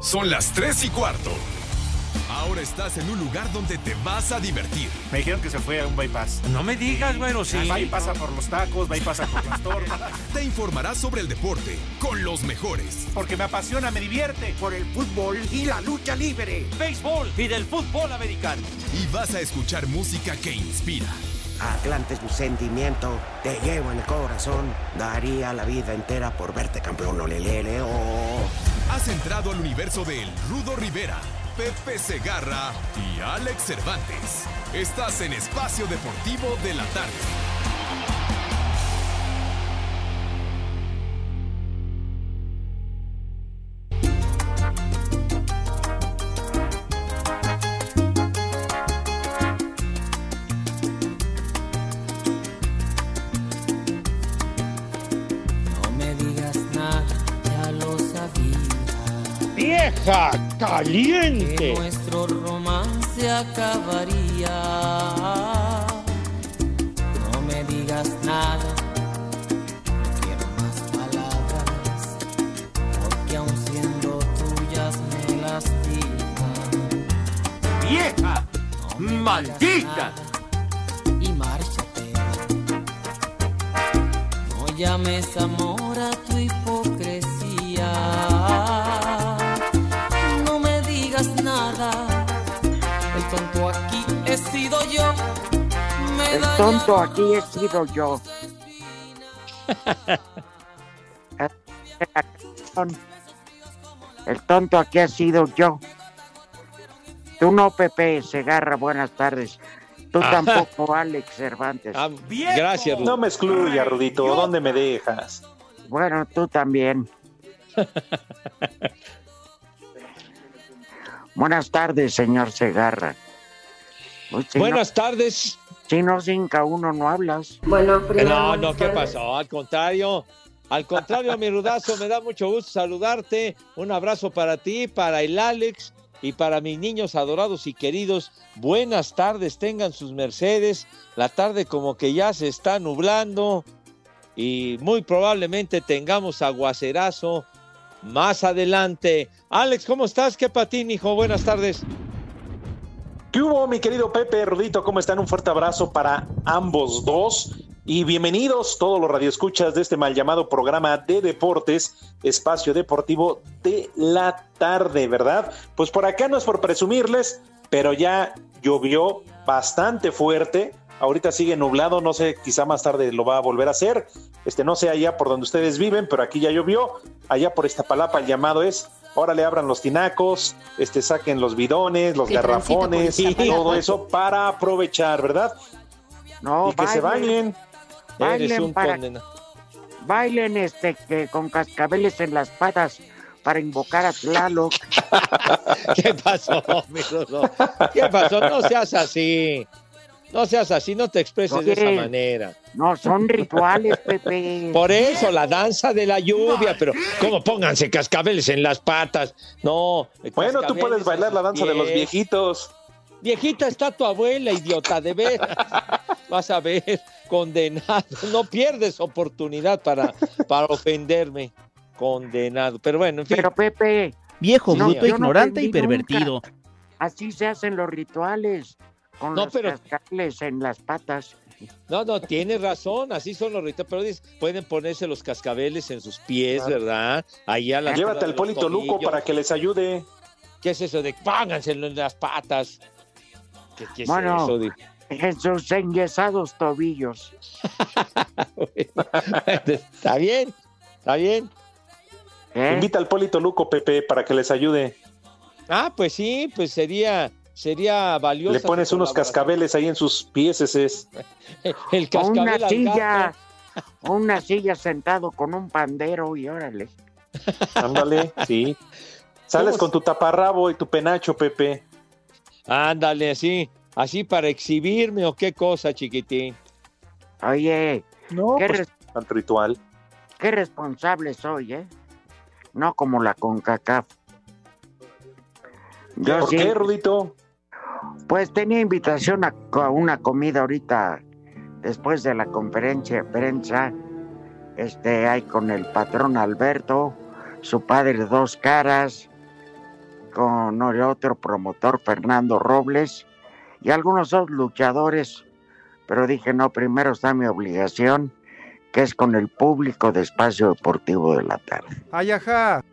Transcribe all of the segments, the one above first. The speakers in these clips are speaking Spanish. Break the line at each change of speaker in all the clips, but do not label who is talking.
Son las 3 y cuarto. Ahora estás en un lugar donde te vas a divertir.
Me dijeron que se fue a un bypass.
No me digas, bueno, sí.
Va y pasa por los tacos, va y pasa por las tortas.
Te informarás sobre el deporte con los mejores.
Porque me apasiona, me divierte.
Por el fútbol y la lucha libre.
Béisbol y del fútbol americano.
Y vas a escuchar música que inspira.
Atlante es mi sentimiento, te llevo en el corazón. Daría la vida entera por verte campeón, olelele, oh.
Has entrado al universo de Rudo Rivera, Pepe Segarra y Alex Cervantes. Estás en Espacio Deportivo de la Tarde.
¡Vieja
Que nuestro romance acabaría. No me digas nada, no quiero más palabras, porque aun siendo tuyas me lastiman.
¡Vieja!
No me digas
¡Maldita!
nada Y márchate. No llames amor El tonto aquí he sido yo.
El tonto aquí ha sido yo. Tú no, Pepe Segarra, buenas tardes. Tú tampoco, Alex Cervantes.
Ah, gracias, Rudo.
No me excluya, Rudito. ¿Dónde me dejas?
Bueno, tú también. buenas tardes, señor Segarra. Si
Buenas tardes.
No, si no cinca uno, no hablas.
Bueno, primero,
No, no, ¿qué pasó? Al contrario. Al contrario, mi rudazo, me da mucho gusto saludarte. Un abrazo para ti, para el Alex y para mis niños adorados y queridos. Buenas tardes, tengan sus mercedes. La tarde como que ya se está nublando y muy probablemente tengamos aguacerazo más adelante. Alex, ¿cómo estás? ¿Qué patín, hijo? Buenas tardes.
¿Qué hubo, mi querido Pepe, Rudito? ¿Cómo están? Un fuerte abrazo para ambos dos. Y bienvenidos todos los radioescuchas de este mal llamado programa de deportes, espacio deportivo de la tarde, ¿verdad? Pues por acá no es por presumirles, pero ya llovió bastante fuerte. Ahorita sigue nublado, no sé, quizá más tarde lo va a volver a hacer. Este, no sé allá por donde ustedes viven, pero aquí ya llovió. Allá por esta palapa el llamado es, órale, abran los tinacos, este, saquen los bidones, los garrafones,
por
todo eso para aprovechar, ¿verdad?
No,
y que se bañen.
Bailen
Eres un
para-. Bailen este que con cascabeles en las patas para invocar a Tlaloc.
¿Qué pasó, mi? ¿Qué pasó? No seas así. No seas así, no te expreses de esa manera.
No, son rituales, Pepe.
Por eso, la danza de la lluvia, pero ¿cómo pónganse cascabeles en las patas? No.
Bueno, tú puedes bailar la danza de los viejitos.
Viejita está tu abuela, idiota, de veras. Vas a ver, condenado. No pierdes oportunidad para, para ofenderme. Condenado. Pero bueno, en fin.
Pero Pepe,
Viejo, bruto,
no
ignorante y
nunca.
pervertido.
así se hacen los rituales. Con
No,
los
pero-
cascabeles en las patas.
No, no, tienes razón, así son los rituales, pero dices, pueden ponerse los cascabeles en sus pies,
Claro.
¿verdad? Ahí a la altura
Llévate al Polito Luco para que les ayude.
¿Qué es eso de pónganselo en las patas? ¿Qué, qué es
Bueno.
eso de-
En sus enyesados tobillos.
está bien, está bien.
¿eh?
Invita al Polito Luco, Pepe, para que les ayude.
Ah, pues sí, pues sería, sería valioso.
Le pones unos cascabeles ahí en sus pies, es.
El
O
cascabel
una
al
silla.
gato.
O una silla sentado con un pandero y órale.
Ándale, sí. Sales
¿Cómo
con tu taparrabo y tu penacho, Pepe.
Ándale, así, así para exhibirme o qué cosa, chiquitín.
Oye,
No,
qué,
pues, ritual.
qué responsable soy, ¿eh? No como la CONCACAF. Yo
¿Por
sí,
qué, Rudito?
Pues tenía invitación a, una comida ahorita después de la conferencia de prensa. Este, hay con el patrón Alberto, su padre dos caras, con el otro promotor Fernando Robles y algunos otros luchadores, pero dije, no, primero está mi obligación, que es con el público de Espacio Deportivo de la tarde.
Ay, ajá.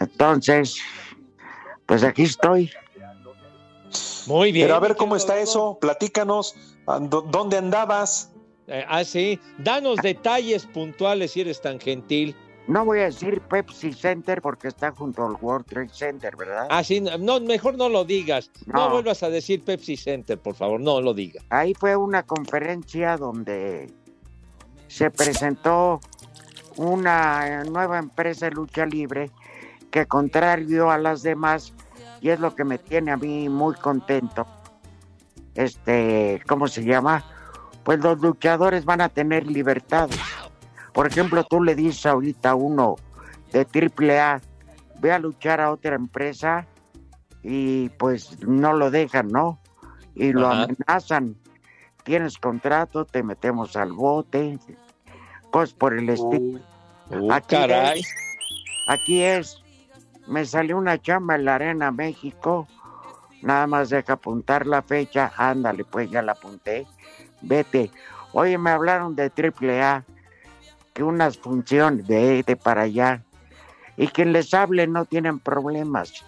Entonces, pues aquí estoy.
Muy bien.
Pero a ver cómo está eso, platícanos, ando- ¿dónde andabas?
Eh, ah, sí. Danos detalles puntuales si eres tan gentil.
No voy a decir Pepsi Center porque está junto al World Trade Center, ¿verdad?
Ah, sí, no, mejor no lo digas. No,
No.
vuelvas a decir Pepsi Center, por favor, no lo digas.
Ahí fue una conferencia donde se presentó una nueva empresa de lucha libre que contrario a las demás, y es lo que me tiene a mí muy contento, este, ¿cómo se llama? Pues los luchadores van a tener libertades. Por ejemplo, tú le dices ahorita a uno de AAA, ve a luchar a otra empresa y pues no lo dejan, ¿no? Y lo
Ajá.
amenazan. Tienes contrato, te metemos al bote, cosas por el estilo.
Uh,
Aquí
caray.
es, aquí es, me salió una chamba en la Arena México, nada más deja apuntar la fecha, ándale, pues ya la apunté, vete. Oye, me hablaron de AAA, que unas funciones, vete para allá, y quien les hable no tienen problemas.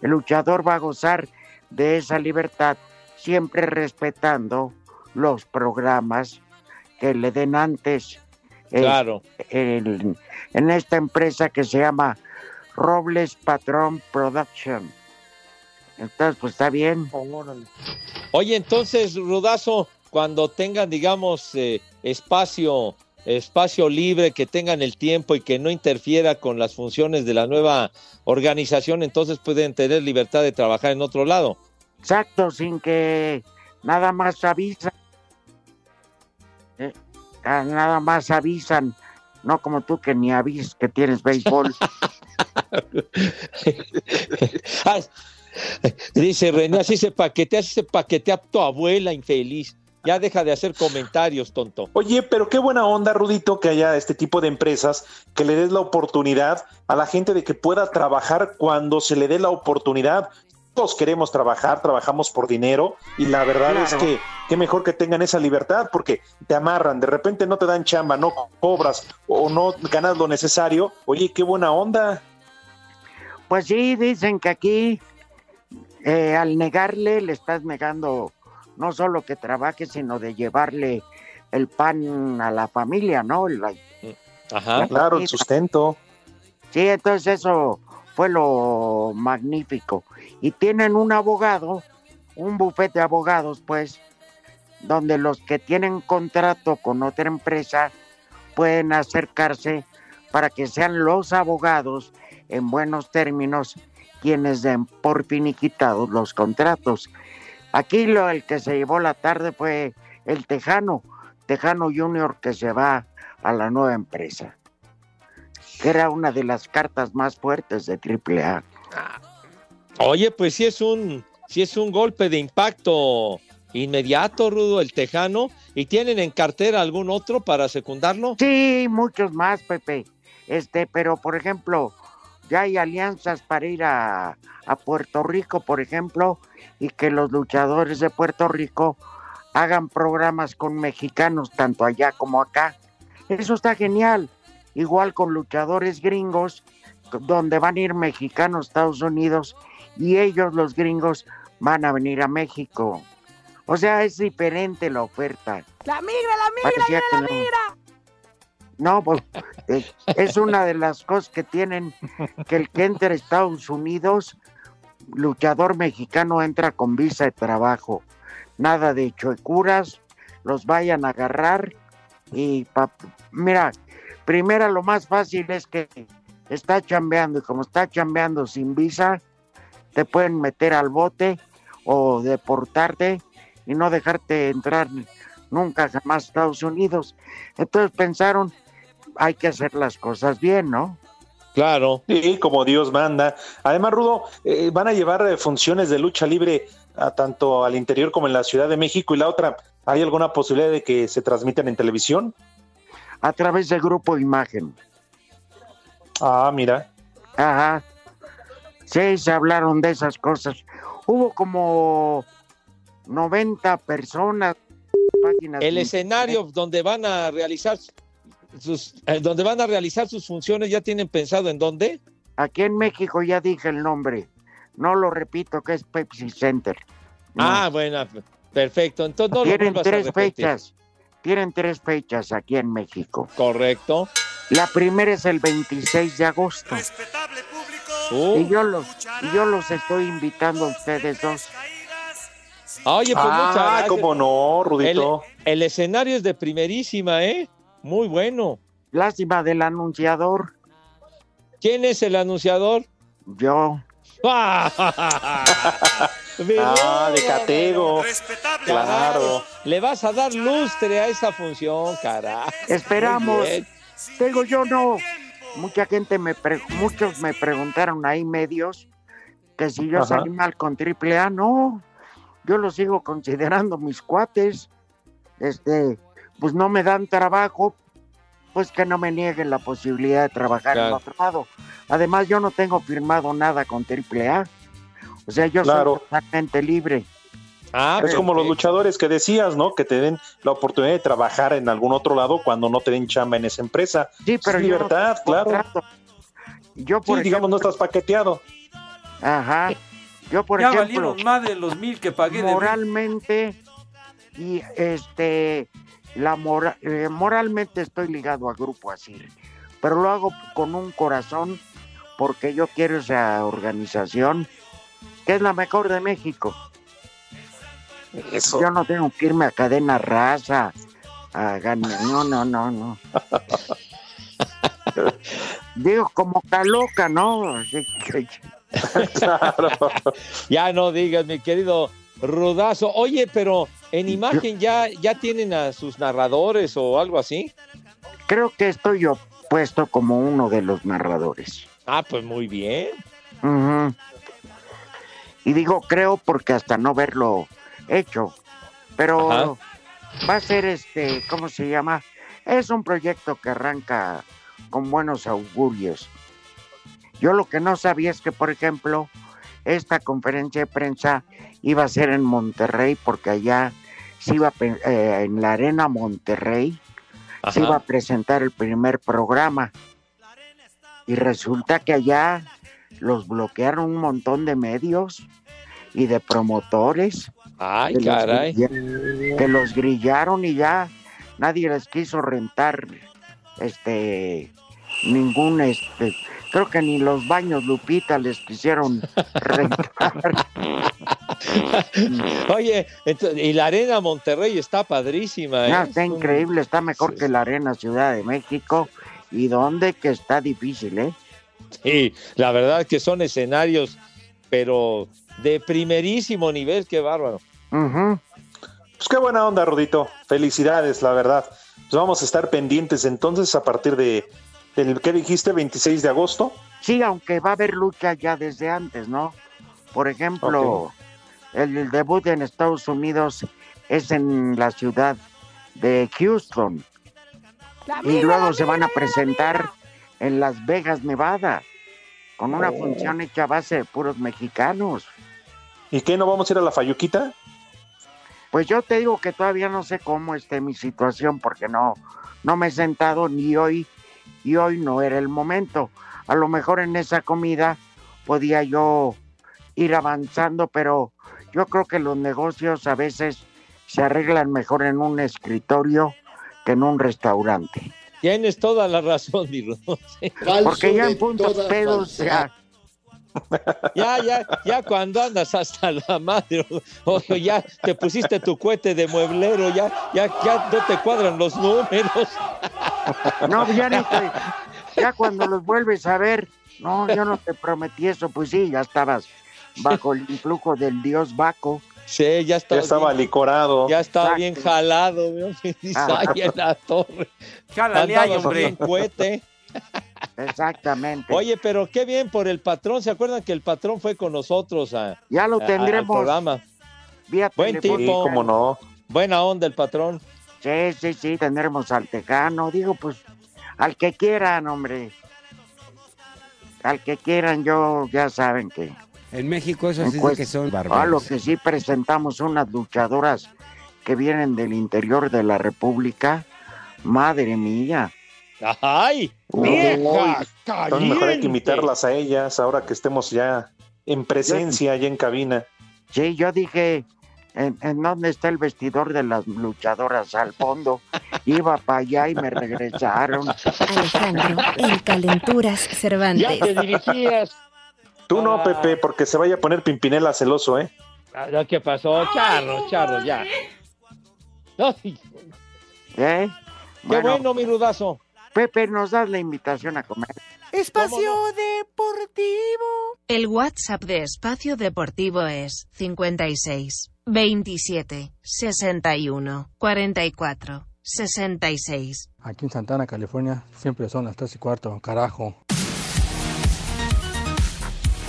El luchador va a gozar de esa libertad, siempre respetando los programas que le den antes.
Claro.
en esta empresa que se llama Robles Patrón Production. Entonces, pues está bien.
Oye, entonces, Rudazo, cuando tengan, digamos, eh, espacio, espacio libre, que tengan el tiempo y que no interfiera con las funciones de la nueva organización, entonces pueden tener libertad de trabajar en otro lado.
Exacto, sin que nada más avisan. Eh, nada más avisan. No como tú que ni avisas que tienes béisbol.
Ah, Dice René, así se paquetea, así se paquetea tu abuela infeliz. Ya deja de hacer comentarios, tonto.
Oye, pero qué buena onda, Rudito, que haya este tipo de empresas que le des la oportunidad a la gente de que pueda trabajar cuando se le dé la oportunidad. Todos queremos trabajar, trabajamos por dinero y la verdad es que qué mejor que tengan esa libertad porque te amarran, de repente no te dan chamba, no cobras o no ganas lo necesario. Oye, qué buena onda.
Pues sí, dicen que aquí eh, al negarle le estás negando no solo que trabaje, sino de llevarle el pan a la familia, ¿no? La-
Ajá.
Claro, el sustento.
Sí, entonces eso fue lo magnífico. Y tienen un abogado, un bufete de abogados, pues, donde los que tienen contrato con otra empresa pueden acercarse para que sean los abogados en buenos términos quienes den por finiquitados los contratos. Aquí lo el que se llevó la tarde fue el Tejano, Tejano Junior que se va a la nueva empresa que era una de las cartas más fuertes de AAA.
Oye, pues sí es un, sí es un golpe de impacto inmediato, Rudo, el Tejano. ¿Y tienen en cartera algún otro para secundarlo?
Sí, muchos más, Pepe. Este, pero por ejemplo, ya hay alianzas para ir a, a Puerto Rico, por ejemplo, y que los luchadores de Puerto Rico hagan programas con mexicanos, tanto allá como acá. Eso está genial. Igual con luchadores gringos, donde van a ir mexicanos a Estados Unidos y ellos, los gringos, van a venir a México. O sea, es diferente la oferta.
La migra, la migra, la
no.
migra.
No, pues eh, es una de las cosas que tienen que el que entra a Estados Unidos, luchador mexicano entra con visa de trabajo. Nada de chuecuras, los vayan a agarrar y pa- mira, primero lo más fácil es que está chambeando y como está chambeando sin visa, te pueden meter al bote o deportarte y no dejarte entrar nunca jamás a Estados Unidos. Entonces pensaron, hay que hacer las cosas bien, ¿no?
Claro.
Sí, como Dios manda. Además, Rudo, eh, van a llevar eh, funciones de lucha libre a tanto al interior como en la Ciudad de México y la otra, ¿hay alguna posibilidad de que se transmitan en televisión?
A través del grupo Imagen.
Ah, mira.
Ajá. Sí, se hablaron de esas cosas. Hubo como 90 personas. Páginas
El
de
escenario donde van a realizar sus, eh, donde van a realizar sus funciones, ¿ya tienen pensado en dónde?
Aquí en México ya dije el nombre. No lo repito, que es Pepsi Center. No.
Ah, bueno, perfecto. Entonces no
Tienen tres fechas. Tienen tres fechas aquí en México.
Correcto.
La primera es el 26 de agosto.
Uh,
Y yo los, y yo los estoy invitando a ustedes dos.
Oye, pues muchas
Ah,
gracias.
cómo no,
El,
Rudito.
el escenario es de primerísima, ¿eh? Muy bueno.
Lástima del anunciador.
¿Quién es el anunciador?
Yo.
Ah, de Catego. Claro.
Le vas a dar lustre a esa función, carajo.
Esperamos. Digo, yo no. Mucha gente me pre- muchos me preguntaron ahí medios que si yo
Ajá.
salí mal con triple A, no. Yo lo sigo considerando mis cuates. Este, pues no me dan trabajo, pues que no me nieguen la posibilidad de trabajar en otro lado. Además, yo no tengo firmado nada con triple A. O sea, yo
Claro.
soy totalmente libre.
Ah,
Es como los
perfecto.
luchadores que decías, ¿no? Que te den la oportunidad de trabajar en algún otro lado cuando no te den chamba en esa empresa.
Sí, pero
Es
yo no
libertad, claro.
contrato. Yo,
Sí, digamos, no estás paqueteado.
Ajá. Yo, por
ya
ejemplo,
valieron más de los mil que pagué de
moralmente y este la mora- eh, moralmente estoy ligado a Grupo Asir, pero lo hago con un corazón porque yo quiero esa organización que es la mejor de México.
Eso.
Yo no tengo que irme a cadena raza, a gan- no, no, no, no. Digo, como caloca, ¿no?
Claro.
Ya no digas, mi querido Rudazo. Oye, pero en imagen ya, ya tienen a sus narradores o algo así.
Creo que estoy yo puesto como uno de los narradores.
Ah, pues muy bien.
Y digo creo porque hasta no verlo hecho, pero
Ajá.
va a ser este, ¿cómo se llama? Es un proyecto que arranca con buenos augurios. Yo lo que no sabía es que, por ejemplo, esta conferencia de prensa iba a ser en Monterrey porque allá se iba a eh, en la arena Monterrey se iba a presentar el primer programa. Y resulta que allá los bloquearon un montón de medios y de promotores
Ay,
que, los
caray.
grilla- que los grillaron y ya nadie les quiso rentar este ningún este creo que ni los baños Lupita les quisieron rentar.
Oye, y la arena Monterrey está padrísima. ¿eh?
No, está increíble, está mejor
sí,
que la Arena Ciudad de México y donde que está difícil, ¿eh?
Sí, la verdad que son escenarios, pero de primerísimo nivel, qué bárbaro.
Ujú.
Pues qué buena onda, Rudito. Felicidades, la verdad. Pues vamos a estar pendientes entonces a partir de del que dijiste, 26 de agosto.
Sí, aunque va a haber lucha ya desde antes, ¿no? Por ejemplo, el, el debut en Estados Unidos es en la ciudad de Houston. y luego se van a presentar en Las Vegas, Nevada, con una función hecha a base de puros mexicanos.
¿Y qué? ¿No vamos a ir a la Fayuquita?
Pues yo te digo que todavía no sé cómo esté mi situación porque no, no me he sentado ni hoy y hoy no era el momento. A lo mejor en esa comida podía yo ir avanzando, pero yo creo que los negocios a veces se arreglan mejor en un escritorio que en un restaurante.
Tienes toda la razón, mi.
Porque ya en puntos pedos Ya,
ya, ya cuando andas hasta la madre, o o ya te pusiste tu cohete de mueblero, ya, ya, ya no te cuadran los números.
no, ya ni te- ya cuando los vuelves a ver, no, yo no te prometí eso, pues sí, ya estabas bajo el influjo del dios Baco.
Sí, ya está.
Ya estaba
bien,
licorado.
ya estaba
Exacto.
bien jalado, ¿no? Dice,
Ah.
"Ay, en la torre.
Jálale ahí, hombre.
cohete.
Exactamente.
Oye, pero qué bien por el patrón. ¿Se acuerdan que el patrón fue con nosotros a,
ya lo
a- al
tendremos
programa?
vía
Buen
Sí,
tipo.
cómo no.
Buena onda el patrón.
Sí, sí, sí, tendremos al Tejano, digo, pues, al que quieran, hombre. al que quieran, yo ya saben que.
En México eso sí que son
A lo que sí presentamos unas luchadoras que vienen del interior de la República. Madre mía.
¡Ay! ¡Vieja!
Entonces mejor hay que invitarlas a ellas ahora que estemos ya en presencia, ya en cabina.
Sí, yo dije, ¿en, en dónde está el vestidor de las luchadoras? Al fondo. Iba para allá y me regresaron.
Alejandro, el Calenturas Cervantes.
Ya te dirigías.
Tú no,
Ah.
Pepe, porque se vaya a poner Pimpinela celoso, ¿eh?
Ah, ¿Qué pasó? Charro, charro, ya. Ay,
¿Eh?
qué
Bueno,
bueno, mi rudazo.
Pepe, nos das la invitación a comer.
Espacio Deportivo.
El WhatsApp de Espacio Deportivo es 56 27 61 44 66.
Aquí en Santana, California, siempre son las 3 y cuarto, carajo.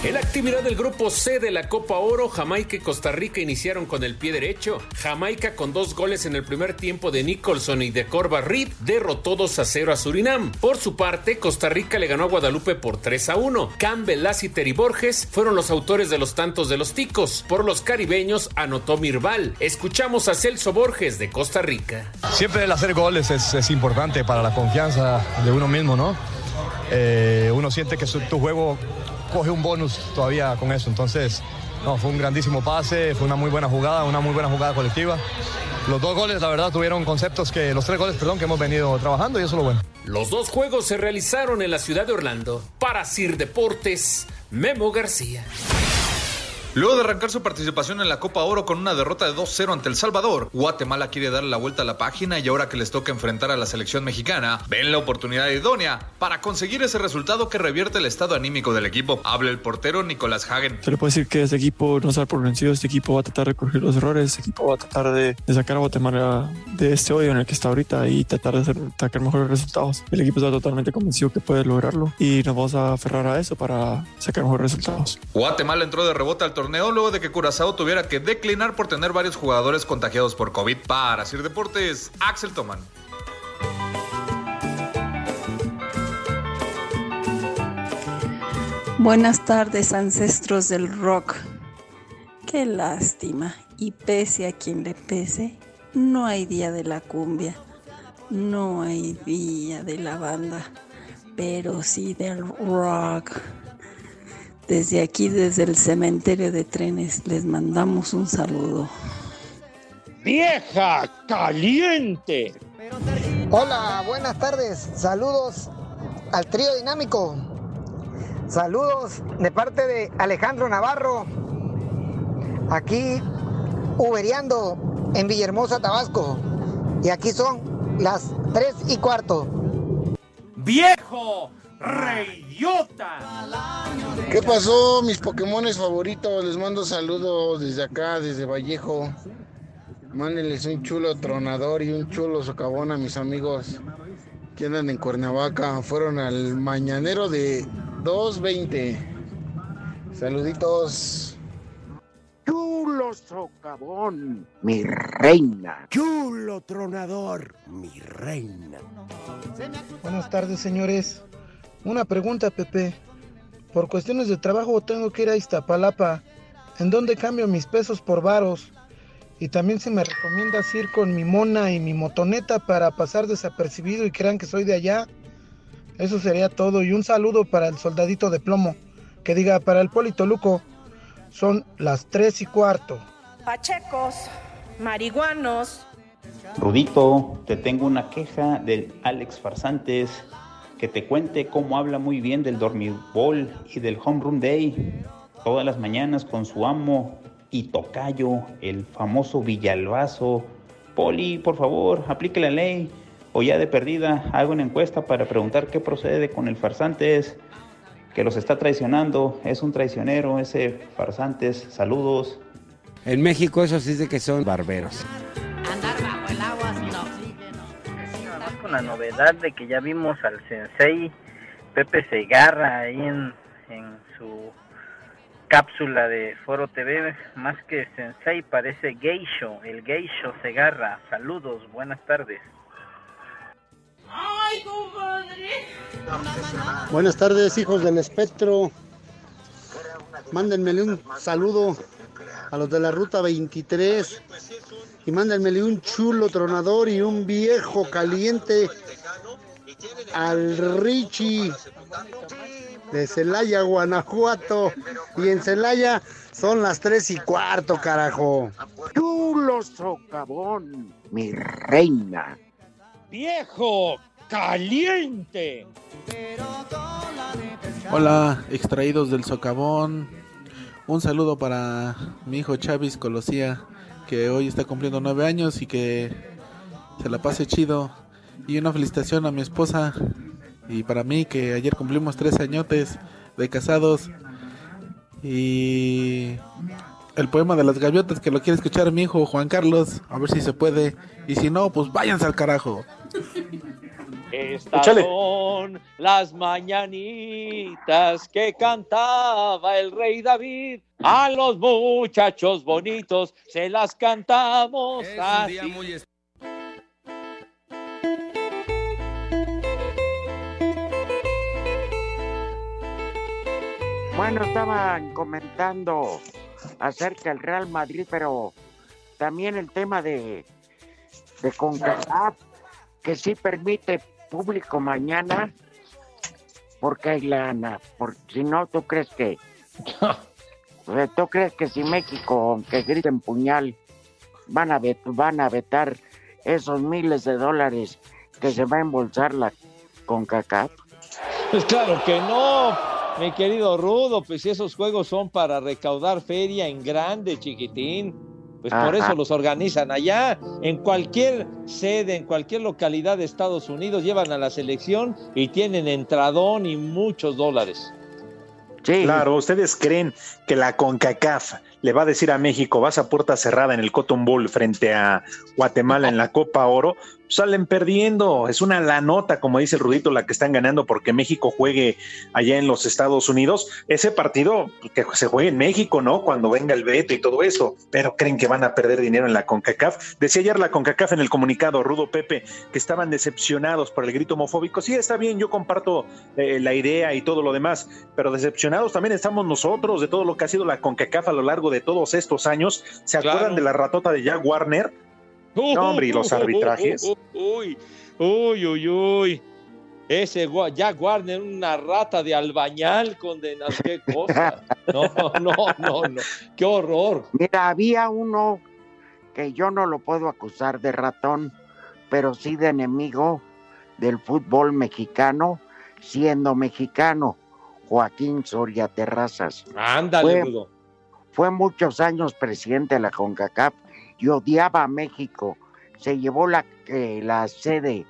En la actividad del grupo C de la Copa Oro, Jamaica y Costa Rica iniciaron con el pie derecho. Jamaica con dos goles en el primer tiempo de Nicholson y de Corva Reed derrotó 2 a 0 a Surinam. Por su parte, Costa Rica le ganó a Guadalupe por 3 a 1. Campbell, Lassiter y Borges fueron los autores de los tantos de los ticos. Por los caribeños anotó Mirval. Escuchamos a Celso Borges de Costa Rica.
Siempre el hacer goles es, es importante para la confianza de uno mismo, ¿no? Eh, uno siente que su- tu juego coge un bonus todavía con eso. Entonces, no, fue un grandísimo pase, fue una muy buena jugada, una muy buena jugada colectiva. Los dos goles, la verdad, tuvieron conceptos que, los tres goles, perdón, que hemos venido trabajando y eso es lo bueno.
Los dos juegos se realizaron en la ciudad de Orlando. Para Sir Deportes, Memo García.
Luego de arrancar su participación en la Copa Oro con una derrota de 2-0 ante El Salvador, Guatemala quiere darle la vuelta a la página y ahora que les toca enfrentar a la selección mexicana, ven la oportunidad idónea para conseguir ese resultado que revierte el estado anímico del equipo. Habla el portero Nicolás Hagen.
Se le puede decir que este equipo no se por vencido, este equipo va a tratar de corregir los errores, este equipo va a tratar de, de sacar a Guatemala de este hoyo en el que está ahorita y tratar de hacer, sacar mejores resultados. El equipo está totalmente convencido que puede lograrlo y nos vamos a aferrar a eso para sacar mejores resultados.
Guatemala entró de rebote al torneo luego de que Curazao tuviera que declinar por tener varios jugadores contagiados por COVID. Para Sir Deportes, Axel Toman.
Buenas tardes, ancestros del rock. Qué lástima. Y pese a quien le pese, no hay día de la cumbia, no hay día de la banda, pero sí del rock. Desde aquí, desde el cementerio de trenes, les mandamos un saludo.
¡Vieja caliente!
Hola, buenas tardes. Saludos al trío dinámico. Saludos de parte de Alejandro Navarro. Aquí ubereando en Villahermosa, Tabasco. Y aquí son las 3 y cuarto.
¡Viejo! ¡Reyota!
¿Qué pasó, mis Pokémones favoritos? Les mando saludos desde acá, desde Vallejo. Mándenles un chulo tronador y un chulo socavón a mis amigos que andan en Cuernavaca. Fueron al mañanero de 2.20. Saluditos.
Chulo socavón, mi reina.
Chulo tronador, mi reina.
Buenas tardes, señores. Una pregunta, Pepe. Por cuestiones de trabajo tengo que ir a Iztapalapa. ¿En dónde cambio mis pesos por varos? Y también si me recomiendas ir con mi mona y mi motoneta para pasar desapercibido y crean que soy de allá. Eso sería todo. Y un saludo para el soldadito de plomo. Que diga, para el Polito Luco, son las tres y cuarto.
Pachecos, marihuanos.
Rudito, te tengo una queja del Alex Farsantes, que te cuente cómo habla muy bien del dormibol y del home run day, todas las mañanas con su amo y tocayo, el famoso Villalbazo. Poli, por favor, aplique la ley, o ya de perdida, haga una encuesta para preguntar qué procede con el Farsantes, que los está traicionando, es un traicionero ese Farsantes, saludos.
En México eso sí de que son barberos.
Con la novedad de que ya vimos al sensei Pepe Segarra ahí en, en su cápsula de Foro TV, más que sensei parece geisho, el geisho Segarra. Saludos, buenas tardes.
¡Ay,
Buenas tardes, hijos del espectro. Mándenmele un saludo a los de la ruta 23 y mándenmele un chulo tronador y un viejo caliente al Richie de Celaya, Guanajuato. Y en Celaya son las tres y cuarto, carajo.
Chulo socavón, mi reina.
Viejo caliente.
Hola, extraídos del socavón. Un saludo para mi hijo Chavis Colosía, que hoy está cumpliendo nueve años y que se la pase chido. Y una felicitación a mi esposa y para mí, que ayer cumplimos tres añotes de casados. Y el poema de las gaviotas que lo quiere escuchar mi hijo Juan Carlos, a ver si se puede. Y si no, pues váyanse al carajo.
Estas son las mañanitas que cantaba el rey David. A los muchachos bonitos se las cantamos así.
Bueno, estaban comentando acerca del Real Madrid, pero también el tema de, de CONCACAF, que sí permite público mañana, porque hay lana. Porque si no, ¿tú crees que... ¿Tú crees que si México, aunque griten puñal, van a, vet- van a vetar esos miles de dólares que se va a embolsar la CONCACAF?
Pues claro que no, mi querido Rudo, pues si esos juegos son para recaudar feria en grande, chiquitín. Pues por eso los organizan allá, en cualquier sede, en cualquier localidad de Estados Unidos, llevan a la selección y tienen entradón y muchos dólares.
Claro, ¿ustedes creen que la CONCACAF le va a decir a México, vas a puerta cerrada en el Cotton Bowl frente a Guatemala en la Copa Oro? Salen perdiendo, es una la nota, como dice el Rudito, la que están ganando porque México juegue allá en los Estados Unidos. Ese partido pues, que se juegue en México, ¿no? Cuando venga el veto y todo eso, pero creen que van a perder dinero en la CONCACAF. Decía ayer la CONCACAF en el comunicado, Rudo Pepe, que estaban decepcionados por el grito homofóbico. Sí, está bien, yo comparto eh, la idea y todo lo demás, pero decepcionados también estamos nosotros de todo lo que ha sido la CONCACAF a lo largo de todos estos años. ¿Se acuerdan de la ratota de Jack Warner? No, hombre, y los arbitrajes.
Uy, uy, uy, uy. Ese Jack Warner, una rata de albañal, condenado. Qué cosa. No, no, no, no. Qué horror.
Mira, había uno que yo no lo puedo acusar de ratón, pero sí de enemigo del fútbol mexicano, siendo mexicano, Joaquín Soria Terrazas.
Ándale,
Fue-. Fue muchos años presidente de la CONCACAF y odiaba a México. Se llevó la, eh, la sede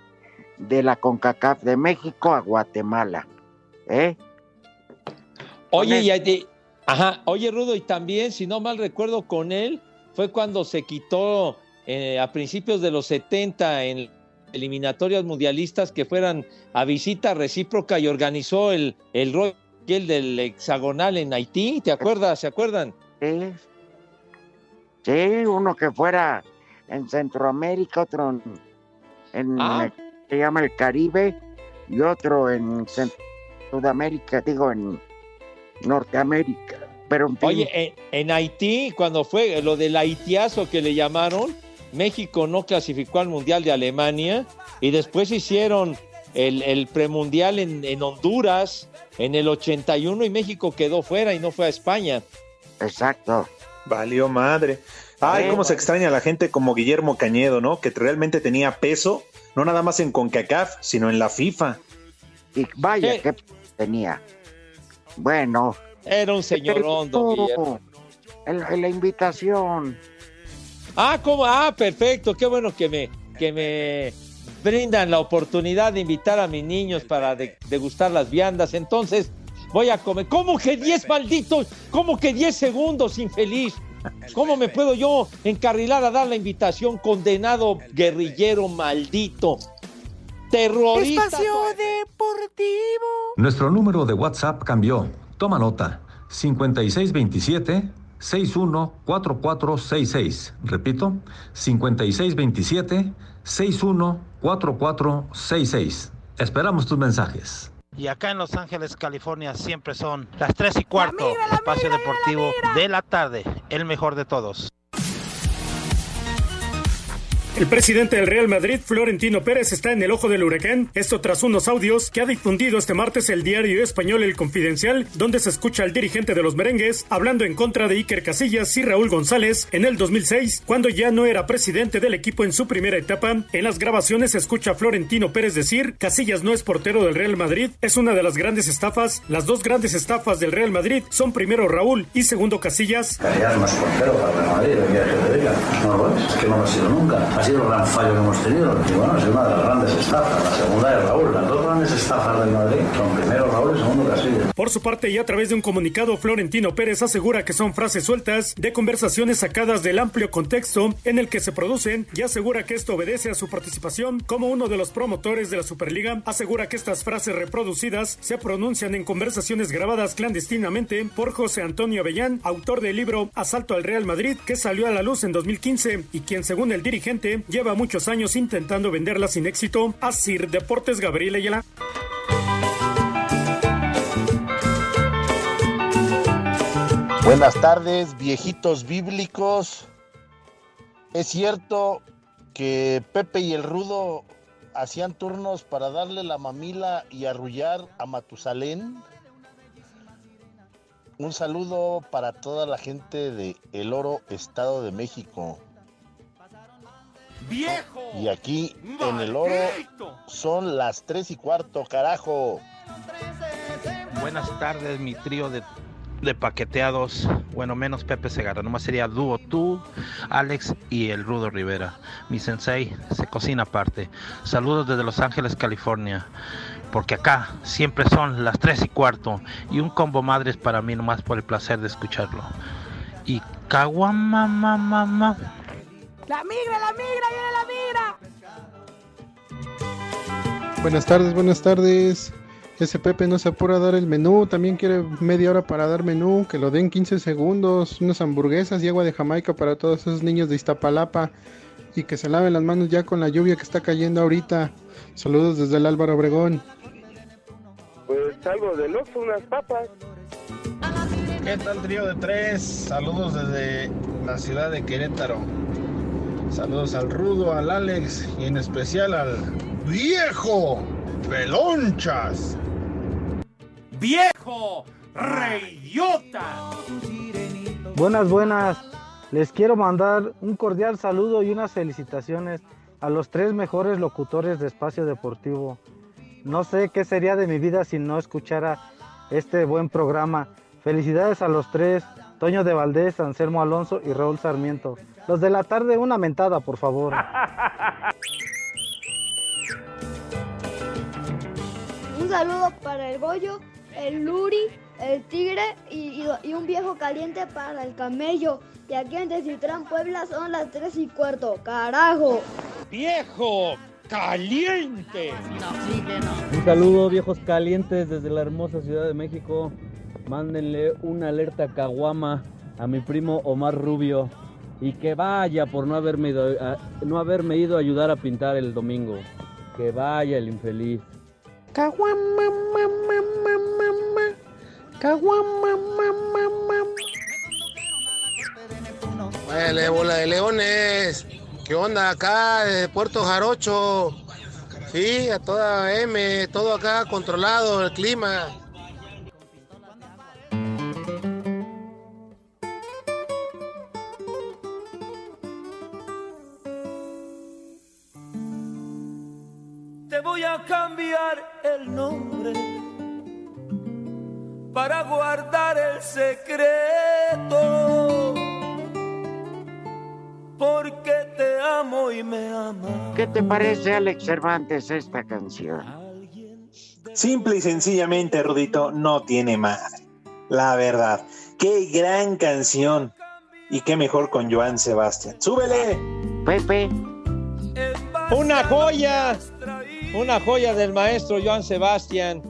de la CONCACAF de México a Guatemala. ¿Eh?
Oye, y, y- ajá, oye, Rudo, y también, si no mal recuerdo, con él fue cuando se quitó eh, a principios de los 70 en eliminatorias mundialistas que fueran a visita recíproca y organizó el, el Royal del hexagonal en Haití. ¿Te acuerdas? ¿Se acuerdan?
Sí. Sí, uno que fuera en Centroamérica, otro en, en
Ah.
el- se llama el Caribe y otro en Cent- Sudamérica, digo en Norteamérica. Pero en fin,
Oye, en, en Haití, cuando fue lo del haitiazo que le llamaron, México no clasificó al Mundial de Alemania y después hicieron el, el premundial en, en Honduras en el 81 y México quedó fuera y no fue a España.
Exacto.
Valió madre. Ay,
Eh,
cómo se extraña a la gente como Guillermo Cañedo, ¿no? Que realmente tenía peso, no nada más en CONCACAF, sino en la FIFA.
y vaya que tenía. Bueno.
Era un señorón, don Guillermo.
el- el- la invitación.
Ah, ¿cómo? Ah, perfecto. Qué bueno que me, que me brindan la oportunidad de invitar a mis niños para de- degustar las viandas. Entonces, voy a comer. ¿Cómo que 10 malditos? ¿Cómo que 10 segundos, infeliz? ¿Cómo me puedo yo encarrilar a dar la invitación, condenado guerrillero maldito? Terrorista.
Espacio Deportivo.
Nuestro número de WhatsApp cambió. Toma nota. 5627 614466. Repito, 5627 614466. Esperamos tus mensajes.
Y acá en Los Ángeles, California, siempre son las 3 y cuarto. Espacio Deportivo de la tarde, el mejor de todos.
El presidente del Real Madrid, Florentino Pérez, está en el ojo del huracán. Esto tras unos audios que ha difundido este martes el diario español El Confidencial, donde se escucha al dirigente de los merengues hablando en contra de Iker Casillas y Raúl González en el 2006, cuando ya no era presidente del equipo en su primera etapa. En las grabaciones se escucha a Florentino Pérez decir: Casillas no es portero del Real Madrid, es una de las grandes estafas. Las dos grandes estafas del Real Madrid son primero Raúl y segundo Casillas.
Casillas no es portero para el Madrid, No lo es que no lo ha sido nunca sido el gran fallo que hemos.
Por su parte, y a través de un comunicado, Florentino Pérez asegura que son frases sueltas de conversaciones sacadas del amplio contexto en el que se producen y asegura que esto obedece a su participación como uno de los promotores de la Superliga. Asegura que estas frases reproducidas se pronuncian en conversaciones grabadas clandestinamente por José Antonio Avellán, autor del libro Asalto al Real Madrid, que salió a la luz en 2015 y quien, según el dirigente, lleva muchos años intentando venderla sin éxito a Sir Deportes Gabriel Ayala.
Buenas tardes, viejitos bíblicos. Es cierto que Pepe y el Rudo hacían turnos para darle la mamila y arrullar a Matusalén. Un saludo para toda la gente de El Oro, Estado de México.
¡Viejo!
Y aquí en el oro son las tres y cuarto, carajo.
Buenas tardes, mi trío de, de paqueteados. Bueno, menos Pepe Segarra. Nomás sería dúo tú, Alex y el Rudo Rivera. Mi sensei se cocina aparte. Saludos desde Los Ángeles, California. Porque acá siempre son las tres y cuarto. Y un combo madres para mí nomás por el placer de escucharlo. Y Kawama mamá.
La migra, la migra, viene la migra.
Buenas tardes, buenas tardes. Ese Pepe no se apura a dar el menú, también quiere media hora para dar menú, que lo den 15 segundos, unas hamburguesas y agua de Jamaica para todos esos niños de Iztapalapa y que se laven las manos ya con la lluvia que está cayendo ahorita. Saludos desde el Álvaro Obregón.
Pues algo de Oxxo, unas papas.
¿Qué tal trío de tres? Saludos desde la ciudad de Querétaro. Saludos al Rudo, al Alex y en especial al viejo Pelonchas.
¡Viejo! ¡Reyota!
Buenas, buenas. Les quiero mandar un cordial saludo y unas felicitaciones a los tres mejores locutores de Espacio Deportivo. No sé qué sería de mi vida si no escuchara este buen programa. Felicidades a los tres, Toño de Valdés, Anselmo Alonso y Raúl Sarmiento. Los de la tarde, una mentada, por favor.
Un saludo para el Goyo, el Luri, el Tigre y, y- y un viejo caliente para el camello. Y aquí en Decitrán, Puebla, son las 3 y cuarto. ¡Carajo!
¡Viejo! ¡Caliente!
Un saludo, viejos calientes, desde la hermosa Ciudad de México. Mándenle una alerta caguama a mi primo Omar Rubio. Y que vaya por no haberme ido a, no haberme ido a ayudar a pintar el domingo. Que vaya el infeliz.
Vale, bola de leones. ¿Qué onda acá de Puerto Jarocho? Sí, a toda M, todo acá controlado, el clima.
A cambiar el nombre para guardar el secreto. Porque te amo y me amas.
¿Qué te parece, Alex Cervantes, esta canción?
Simple y sencillamente, Rudito, no tiene madre. La verdad. Qué gran canción. Y qué mejor con Joan Sebastián. ¡Súbele!
Pepe.
Una joya. Una joya del maestro Joan Sebastián.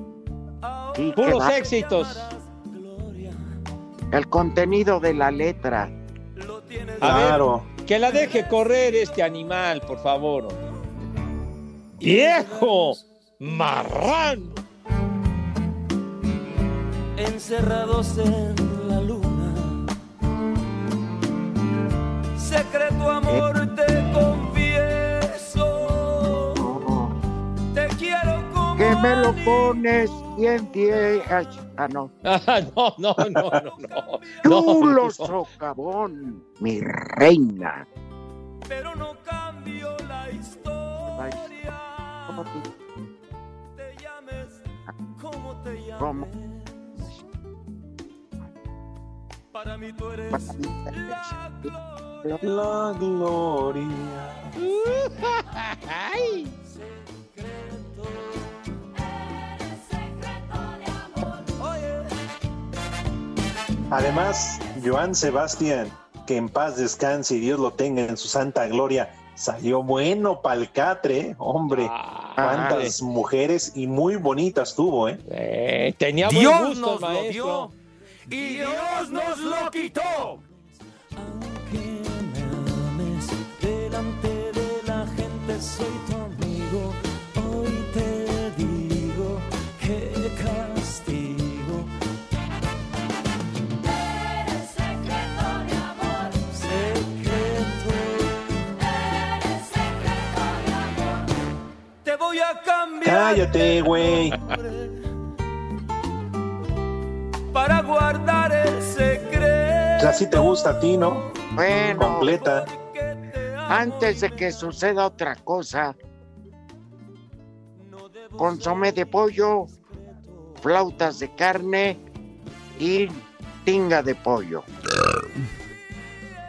Sí,
Puros éxitos.
El contenido de la letra.
A
Claro.
ver, que la deje correr este animal, por favor. ¡Viejo! marrano.
encerrados en la luna. Secreto amor te
Que me lo pones bien ay, Ah, no.
Ah, no, no, no, no, no.
Chulo
no.
socavón, mi reina.
pero no cambio la historia. Te llames como te llames.
¿Cómo?
Para mí tú eres la
La gloria.
Ay.
Además, Joan Sebastián, que en paz descanse y Dios lo tenga en su santa gloria, salió bueno palcatre, hombre. Cuántas mujeres y muy bonitas tuvo, ¿eh?
Eh, tenía buen
Dios
gusto,
nos lo
maestro.
dio y Dios nos lo quitó.
delante de la gente soy
Cállate, güey.
Para guardar el secreto.
Así te gusta a ti, ¿no?
Bueno,
Completa.
antes de que suceda otra cosa, consomé de pollo, flautas de carne y tinga de pollo.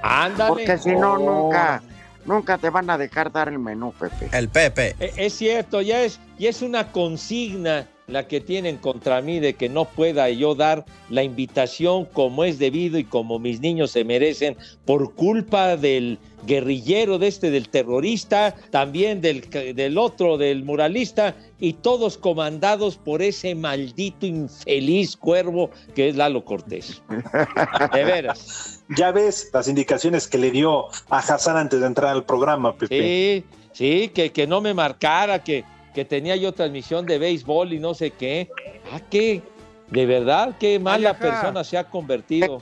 Ándale.
Porque si no,
Oh.
nunca, nunca te van a dejar dar el menú, Pepe.
El Pepe.
Eh, Es cierto, ya es, ya es una consigna la que tienen contra mí de que no pueda yo dar la invitación como es debido y como mis niños se merecen por culpa del guerrillero de este, del terrorista, también del, del otro, del muralista, y todos comandados por ese maldito infeliz cuervo que es Lalo Cortés. De veras.
Ya ves las indicaciones que le dio a Hassan antes de entrar al programa, Pepe.
Sí, sí, que, que no me marcara, que, que tenía yo transmisión de béisbol y no sé qué. Ah, qué, de verdad, qué mala
ajá.
persona se ha convertido.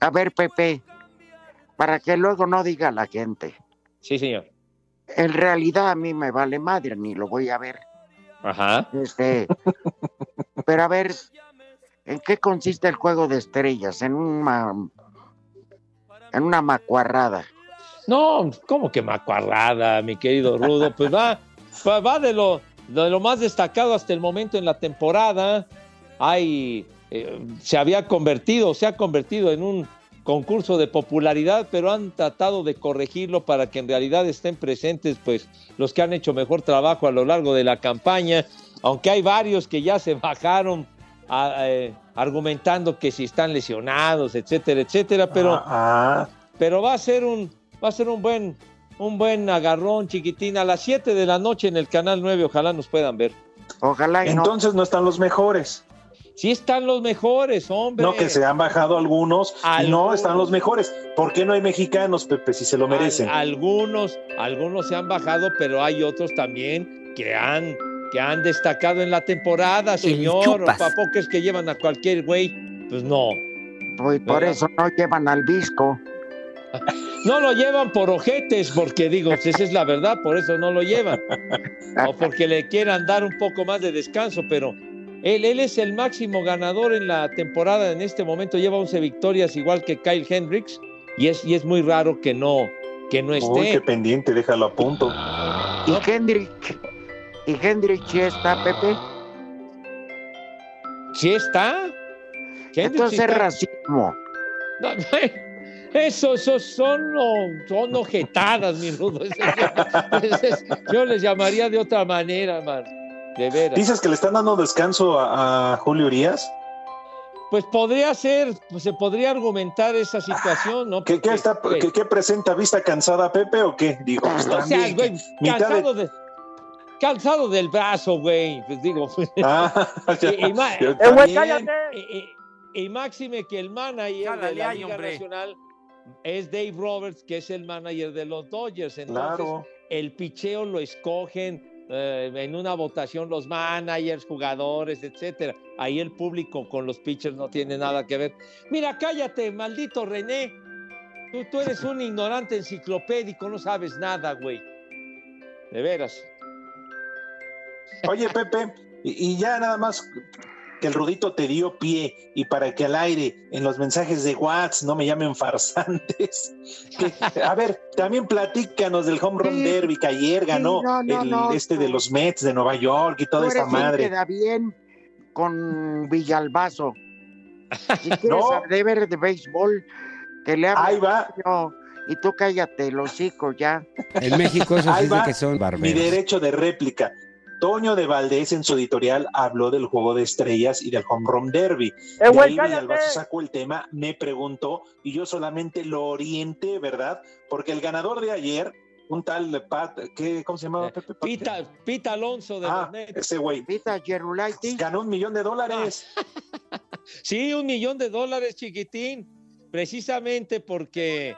A ver, Pepe, para que luego no diga la gente.
Sí, señor.
En realidad a mí me vale madre, ni lo voy a ver.
Ajá.
Este, pero a ver, ¿en qué consiste el juego de estrellas? En una, en una macuarrada.
No, ¿cómo que macuarrada, mi querido Rudo? Pues va, va, de, lo, de lo más destacado hasta el momento en la temporada. Hay, eh, se había convertido, se ha convertido en un concurso de popularidad, pero han tratado de corregirlo para que en realidad estén presentes pues los que han hecho mejor trabajo a lo largo de la campaña, aunque hay varios que ya se bajaron a- eh, argumentando que si están lesionados, etcétera, etcétera, pero
Ah,
pero va a ser un va a ser un buen un buen agarrón chiquitín a las 7 de la noche en el canal 9, ojalá nos puedan ver.
Ojalá y
entonces no están los mejores.
Sí están los mejores, hombre.
No, que se han bajado algunos y no están los mejores. ¿Por qué no hay mexicanos, Pepe, si se lo merecen?
Al- algunos, algunos se han bajado, pero hay otros también que han, que han destacado en la temporada, señor.
chupas.
¿Para poco es que llevan a cualquier güey? Pues no.
Pues por
¿Verdad?
eso no llevan al visco.
No lo llevan por ojetes, porque digo, pues esa es la verdad, por eso no lo llevan. O porque le quieran dar un poco más de descanso, pero él, él es el máximo ganador en la temporada en este momento, lleva 11 victorias igual que Kyle Hendricks, y es, y es muy raro que no, que no
Uy,
esté.
qué pendiente, déjalo a punto.
Y Hendrick, y Hendrick sí está, Pepe.
¿Sí está?
Entonces es
está-
racismo.
No, Eso, eso son, son ojetadas, mi rudo. Yo, ese es- yo les llamaría de otra manera, man. De veras.
¿Dices que le están dando descanso a, a Julio Urias?
Pues podría ser, pues se podría argumentar esa situación, ¿no?
¿Qué, qué está,
güey,
¿qué, qué presenta vista cansada, Pepe, o qué? Digo, pues
o sea,
también,
güey,
mitad de-
cansado, de... cansado del brazo, güey. Pues digo.
Ah, ya,
y, Eh,
también.
y- y- y máxime que el manager
Jálale
de la
ahí,
Liga
hombre.
Nacional es Dave Roberts, que es el manager de los Dodgers. Entonces,
Claro.
el picheo lo escogen eh, en una votación los managers, jugadores, etcétera. Ahí el público con los pitchers no tiene nada que ver. Mira, cállate, maldito René. Tú, tú eres un ignorante enciclopédico, no sabes nada, güey. De veras.
Oye, Pepe, y, y ya nada más que el Rudito te dio pie y para que al aire en los mensajes de WhatsApp no me llamen farsantes. Que, a ver, también platícanos del home run
Sí.
derby que ayer ganó
no, no,
el,
no.
este de los Mets de Nueva York y toda
bien
madre.
queda bien con Villalbazo. Si quieres
No.
saber de béisbol, que le hable
Ahí va.
yo, y tú cállate, el hocico ya.
En México eso
Ahí
sí es de
va
que son
Mi
barberos.
derecho de réplica. Toño de Valdés en su editorial habló del juego de estrellas y del home run derby.
¡Eh,
De ahí! Villalbazo sacó el tema, me preguntó y yo solamente lo orienté, ¿verdad? Porque el ganador de ayer, un tal Pat, ¿qué, ¿cómo se llamaba? Pepe?
Pita, Pita Alonso de
Ah,
los
ese güey.
Pita Gerulaitis.
Ganó un millón de dólares.
Sí, un millón de dólares, chiquitín. Precisamente porque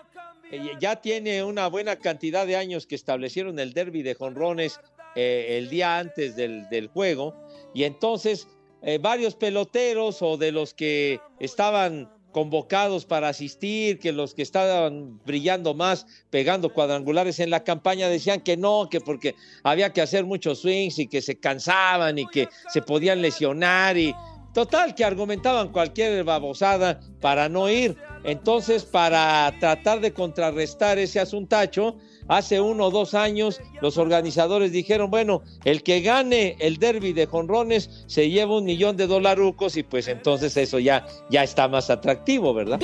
eh, ya tiene una buena cantidad de años que establecieron el derby de jonrones eh, el día antes del, del juego. Y entonces eh, varios peloteros o de los que estaban convocados para asistir, que los que estaban brillando más, pegando cuadrangulares en la campaña, decían que no, que porque había que hacer muchos swings y que se cansaban y que se podían lesionar y total que argumentaban cualquier babosada para no ir. Entonces, para tratar de contrarrestar ese asuntacho, hace uno o dos años los organizadores dijeron, bueno, el que gane el derby de jonrones se lleva un millón de dolarucos y pues entonces eso ya, ya está más atractivo, ¿verdad?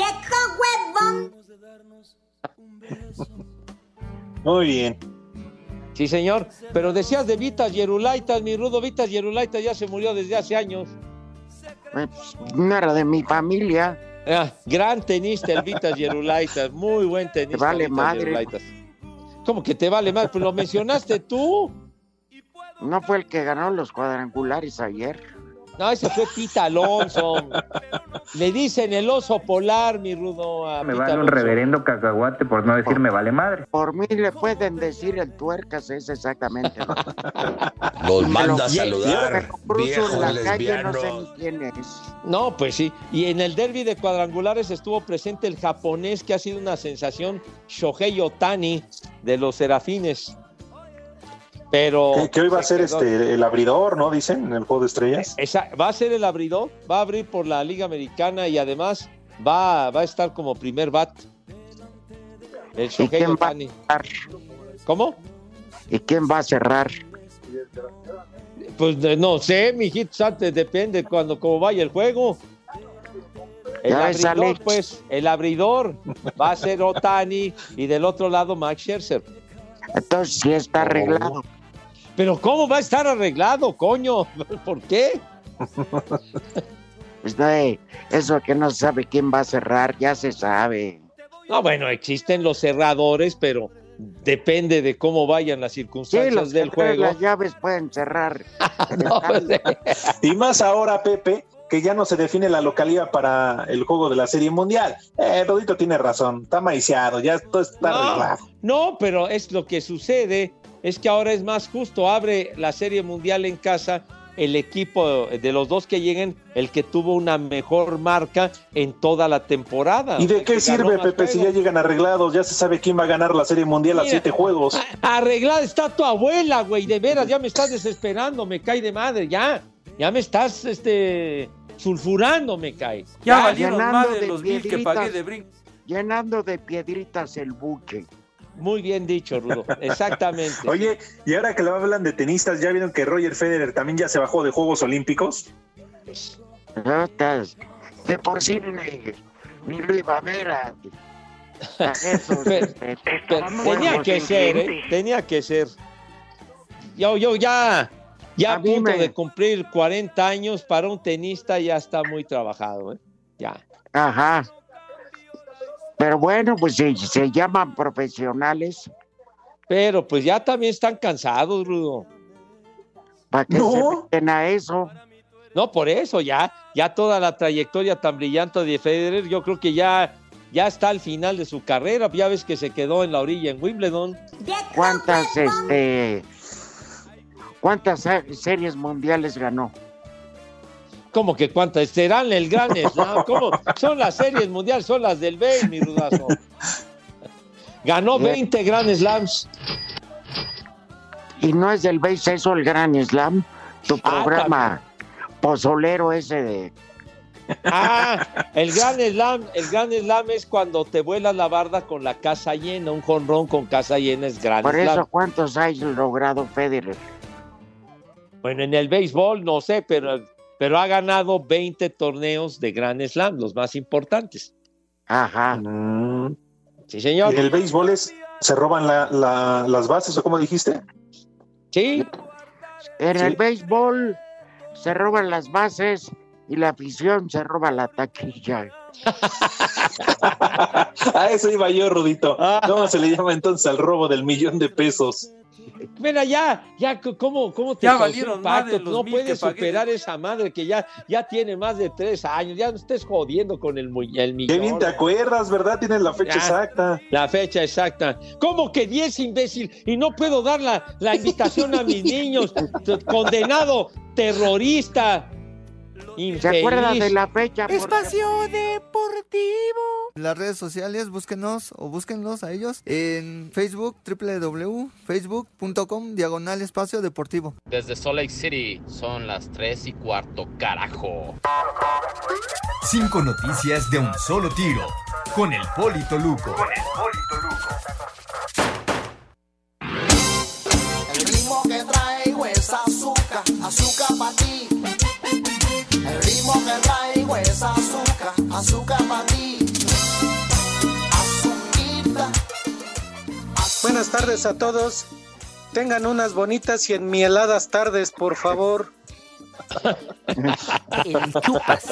Muy bien.
Sí, señor. Pero decías de Vitas Yerulaitas, mi rudo Vitas Yerulaitas ya se murió desde hace años.
Pues, no era de mi familia.
Ah, gran tenista el Vitas Yerulaitas, muy buen tenista.
Te vale
Vitas
madre.
Yerulaitas. ¿Cómo que te vale más? Pues lo mencionaste tú.
No fue el que ganó los cuadrangulares ayer.
No, ese fue Pita Alonso. Le dicen el oso polar, mi rudo. A
Me
Pita
vale un reverendo cacahuate por no decir me vale madre.
Por mí le pueden decir el tuercas, es exactamente. lo-
Los manda a saludar,
Pero cruzo
viejo
en la calle, no sé ni quién es.
No, pues sí. Y en el derby de cuadrangulares estuvo presente el japonés que ha sido una sensación, Shohei Otani, de los Serafines. Pero.
Que, que hoy va a
se
ser
quedó-
este el abridor, ¿no? Dicen, en el juego de estrellas.
Esa- va a ser el abridor, va a abrir por la Liga Americana y además va, va a estar como primer bat. El Shohei
quién va a
Otani. ¿Cómo?
¿Y quién va a cerrar?
Pues no sé, mijito, antes depende cuando como vaya el juego. El abridor, pues, el abridor va a ser Otani y del otro lado Max Scherzer.
Entonces sí está arreglado.
Pero ¿cómo va a estar arreglado, coño? ¿Por qué?
Pues no, eh, eso que no se sabe quién va a cerrar, ya se sabe.
No, bueno, existen los cerradores, pero depende de cómo vayan las
Sí,
circunstancias
los
del juego.
las llaves pueden cerrar.
No, pues,
Y más ahora, Pepe, que ya no se define la localidad para el juego de la Serie Mundial. Eh, Rodito tiene razón, está maiciado, ya todo está
No,
arreglado.
no, pero es lo que sucede, es que ahora es más justo, abre la Serie Mundial en casa el equipo de los dos que lleguen, el que tuvo una mejor marca en toda la temporada.
¿Y de qué sirve, Pepe, si ya llegan arreglados? Ya se sabe quién va a ganar la Serie Mundial a siete juegos.
Arreglada está tu abuela, güey, de veras, ya me estás desesperando, me cae de madre, ya, ya me estás, este, sulfurando, me cae.
Ya
Ya,
valieron
llenando
más de los mil que
piedritas.
pagué de brinco.
Llenando de piedritas el buche.
Muy bien dicho, Rudo, exactamente.
Oye, y ahora que le hablan de tenistas, ¿ya vieron que Roger Federer también ya se bajó de Juegos Olímpicos?
Notas. De por sí ni, lo iba a ver a, a esos,
Pero-
este,
Pero tenía que ser, ¿eh? tenía que ser. Yo, yo ya, ya
A
punto
me-
de cumplir 40 años para un tenista ya está muy trabajado, ¿eh? Ya.
Ajá. Pero bueno, pues se, se llaman profesionales
Pero pues ya también están cansados, Rudo.
para que
No.
se meten a eso.
No, por eso ya, ya toda la trayectoria tan brillante de Federer, yo creo que ya, ya está al final de su carrera. Ya ves que se quedó en la orilla en Wimbledon.
¿Cuántas, este, ¿Cuántas series mundiales ganó?
¿Cómo que cuántas? Serán el gran slam. ¿Cómo? Son las series mundiales, son las del Bay, mi rudazo. Ganó 20 Grand Slams.
¿Y no es del base eso el Gran Slam? Tu
Ah,
programa pozolero ese de...
Ah, el Gran Slam, el Gran Slam es cuando te vuelas la barda con la casa llena, un jonrón con casa llena es Gran
Por
Slam.
eso, ¿cuántos ha logrado Federer?
Bueno, en el béisbol no sé, pero, pero ha ganado 20 torneos de Grand Slam, los más importantes.
Ajá.
Sí, señor.
¿Y en el béisbol es, se roban la- la- las bases o cómo dijiste?
Sí.
En
Sí.
el béisbol se roban las bases y la afición se roba la taquilla.
A eso iba yo, Rudito. ¿Cómo se le llama entonces al robo del millón de pesos?
Mira, ya, ya, ¿cómo, cómo te
Ya
causó
valieron
impacto?
madre los
No puedes superar esa madre que ya, ya tiene más de tres años. Ya no estés jodiendo con el, el millón.
Qué bien te acuerdas, ¿verdad? Tienes la fecha
Ya.
exacta.
La fecha exacta. ¿Cómo que 10, imbécil? Y no puedo dar la, la invitación a mis niños. Condenado, terrorista.
¿Se acuerda
infeliz.
de la fecha?
Espacio Deportivo.
En las redes sociales, búsquenos o búsquenlos a ellos en Facebook, www.facebook.com, diagonal espacio deportivo.
Desde Salt Lake City son las 3 y cuarto, carajo.
Cinco noticias de un solo tiro. Con el Polito Luco.
El ritmo que traigo es azúcar, azúcar para ti. Azúcar, azúcar para ti. Azuquita.
Buenas tardes a todos. Tengan unas bonitas y enmieladas tardes, por favor.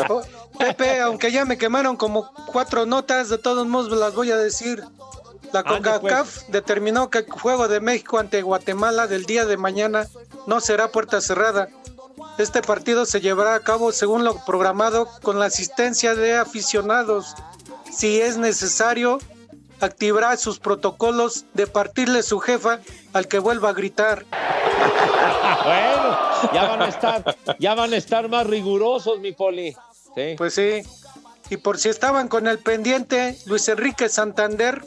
Oh, Pepe, aunque ya me quemaron como cuatro notas, de todos modos las voy a decir. La
Ande,
CONCACAF determinó que el juego de México ante Guatemala del día de mañana no será puerta cerrada. Este partido se llevará a cabo según lo programado con la asistencia de aficionados. Si es necesario, activará sus protocolos de partirle su jefa al que vuelva a gritar.
bueno, ya van a estar, ya van a estar más rigurosos, mi poli. Sí.
Pues sí. Y por si estaban con el pendiente, Luis Enrique Santander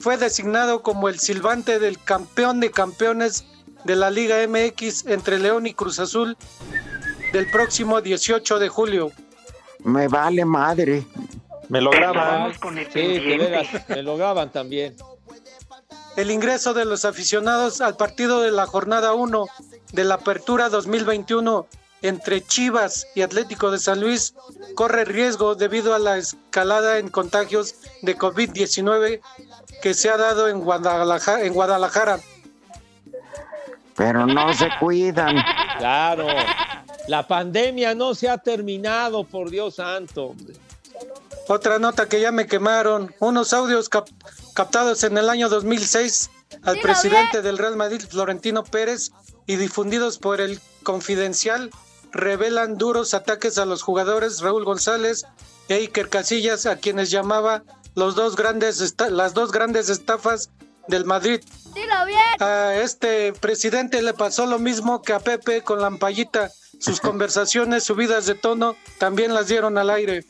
fue designado como el silbante del campeón de campeones de la Liga MX entre León y Cruz Azul del próximo 18 de julio.
Me vale madre.
Me lo graban.
Sí, veras, me lo graban también.
El ingreso de los aficionados al partido de la jornada 1 de la Apertura 2021 entre Chivas y Atlético de San Luis corre riesgo debido a la escalada en contagios de COVID-19 que se ha dado en Guadalajara. En Guadalajara.
Pero no se cuidan.
Claro. La pandemia no se ha terminado, por Dios santo. hombre.
Otra nota que ya me quemaron, unos audios cap- captados en el año 2006 al presidente del Real Madrid, Florentino Pérez, y difundidos por el Confidencial, revelan duros ataques a los jugadores Raúl González e Iker Casillas, a quienes llamaba los dos grandes las dos grandes estafas del Madrid.
Dilo bien.
A este presidente le pasó lo mismo que a Pepe con la ampallita. Sus conversaciones subidas de tono también las dieron al aire.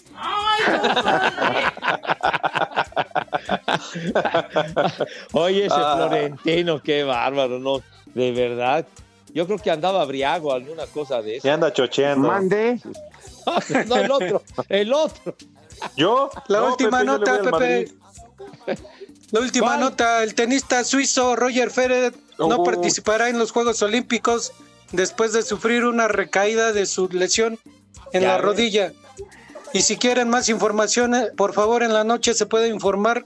Oye, ese
Ah.
Florentino, qué bárbaro, ¿no? De verdad. Yo creo que andaba briago, alguna cosa de eso.
Se anda chocheando.
Mande.
No, el otro, el otro.
¿Yo?
La
No,
última
Pepe,
nota, Pepe. La última nota, el tenista suizo Roger Federer no
Oh.
participará en los Juegos Olímpicos después de sufrir una recaída de su lesión en
Ya
la
ves.
rodilla. Y si quieren más información, eh, por favor en la noche se puede informar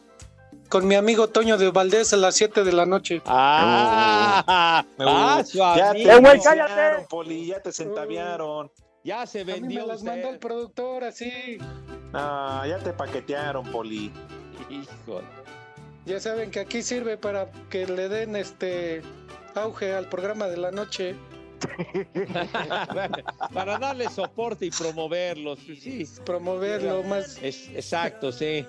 con mi amigo Toño de Valdés a las 7 de la noche.
Ah, ah, su
ya
amigo.
te centaviaron, Poli, ya te centaviaron.
Ya se
A mí
vendió
me las mandó el productor así.
Ah, ya te paquetearon, Poli.
Hijo.
Ya saben que aquí sirve para que le den este auge al programa de la noche.
Para darle soporte y promoverlos. Sí,
Promoverlo más.
es, exacto, sí.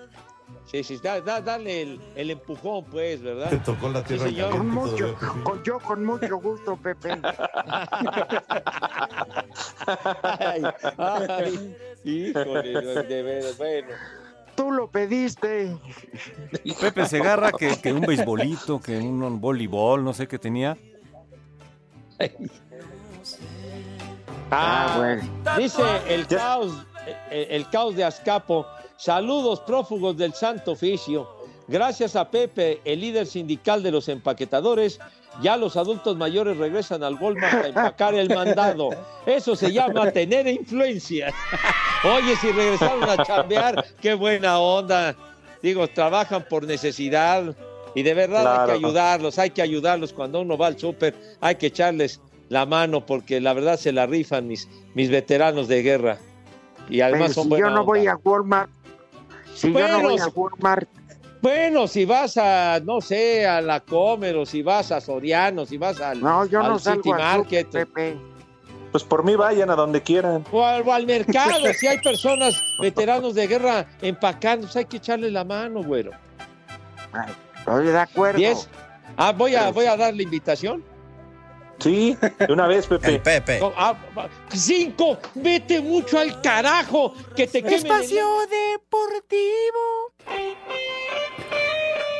Sí, sí, da- da- dale el, el empujón, pues, ¿verdad?
Te tocó la tierra
Sí, señor.
Con mucho, con- yo con mucho gusto, Pepe.
Ay, ay, híjole, de veras, bueno.
Tú lo pediste.
Pepe Segarra, que, que un beisbolito, que un voleibol, no sé qué tenía.
Ah,
bueno.
Dice el caos, el, el caos de Azcapo. Saludos prófugos del Santo Oficio. Gracias a Pepe, el líder sindical de los empaquetadores, ya los adultos mayores regresan al Walmart a empacar el mandado. Eso se llama tener influencia. Oye, si regresaron a chambear, qué buena onda. Digo, trabajan por necesidad y de verdad hay que ayudarlos, hay que ayudarlos cuando uno va al súper, hay que echarles la mano porque la verdad se la rifan mis, mis veteranos de guerra. Y además
Pero
son
si
buena
yo no
onda.
voy a Walmart, si yo no voy a Walmart,
Bueno, si vas a, no sé, a la Comer o si vas a Soriano, si vas al,
no, yo
al
no salgo
City Market
Pepe.
Pues por mí vayan a donde quieran.
o al, o al mercado, si hay personas, veteranos de guerra empacando, pues hay que echarle la mano, güero.
Ay, Estoy de acuerdo.
Diez. Ah, voy a, voy a dar la invitación.
Sí, de una vez, Pepe.
Pepe.
No, ah, cinco, vete mucho al carajo, que te quemen.
Espacio Deportivo.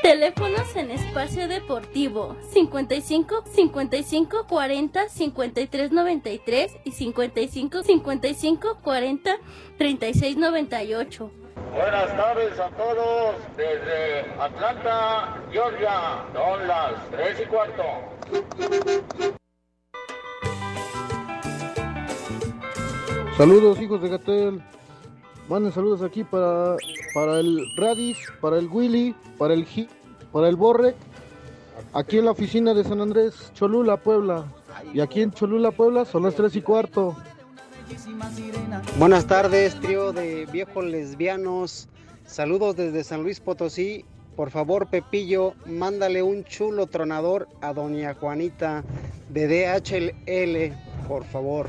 Teléfonos en espacio deportivo 55 55 40 53 93 y 55 55 40 36 98.
Buenas tardes a todos desde Atlanta, Georgia. Son las 3 y cuarto.
Saludos, hijos de Gatel. Manden saludos aquí para, para el Radis, para el Willy, para el G, para el Borre. Aquí en la oficina de San Andrés, Cholula, Puebla. Y aquí en Cholula, Puebla, son las 3 y cuarto.
Buenas tardes, trío de viejos lesbianos. Saludos desde San Luis Potosí. Por favor, Pepillo, mándale un chulo tronador a doña Juanita de DHL, por favor.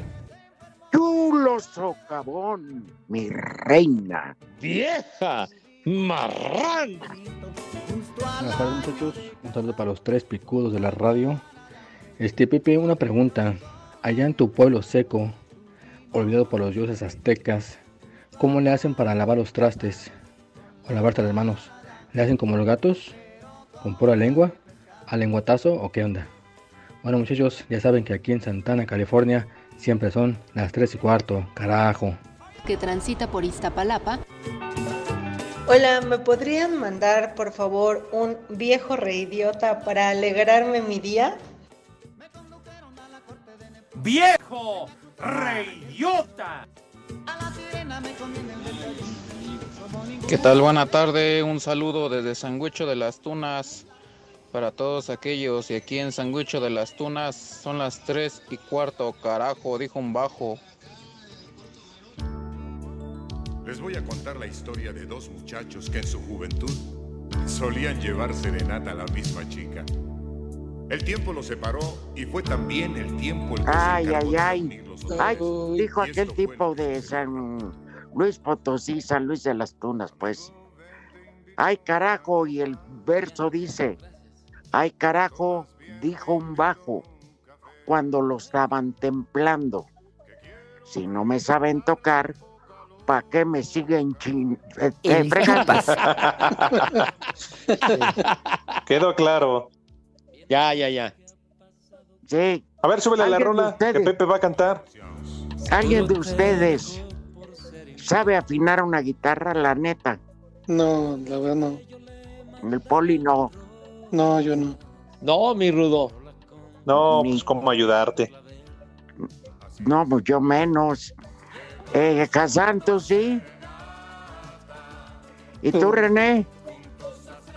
Chulo socavón, mi reina.
¡Vieja! ¡Marrán!
Buenas tardes muchachos, un saludo para los tres picudos de la radio. Este Pepe, una pregunta. Allá en tu pueblo seco, olvidado por los dioses aztecas, ¿cómo le hacen para lavar los trastes o lavarte las manos? ¿Le hacen como los gatos? ¿Con pura lengua? ¿A lenguatazo o qué onda? Bueno muchachos, ya saben que aquí en Santana, California, siempre son las 3 y cuarto, carajo.
que transita por Iztapalapa.
Hola, ¿me podrían mandar por favor un viejo reidiota para alegrarme mi día?
¡Viejo! ¡Reyota!
¿Qué tal? Buena tarde, un saludo desde Sangüicho de las Tunas para todos aquellos y aquí en Sangüicho de las Tunas son las 3 y cuarto, carajo, dijo un bajo.
Les voy a contar la historia de dos muchachos que en su juventud solían llevar serenata a la misma chica. El tiempo los separó y fue también el tiempo el que
Ay,
se
ay,
de
ay. Ay, dijo aquel tipo de San Luis Potosí, San Luis de las Tunas, pues. Ay, carajo, y el verso dice, ay, carajo, dijo un bajo cuando lo estaban templando. Si no me saben tocar, ¿para qué me siguen chin... eh, eh?
Quedó claro.
Ya, ya, ya.
Sí.
A ver, súbele la
¿Alguien de
rola que? Pepe va a cantar.
¿Alguien de ustedes sabe afinar una guitarra, la neta?
No, la verdad no.
El poli no.
No, yo no.
No, mi rudo.
No, pues cómo ayudarte.
No, pues yo menos. Eh, Casanto, sí. ¿Y tú, René?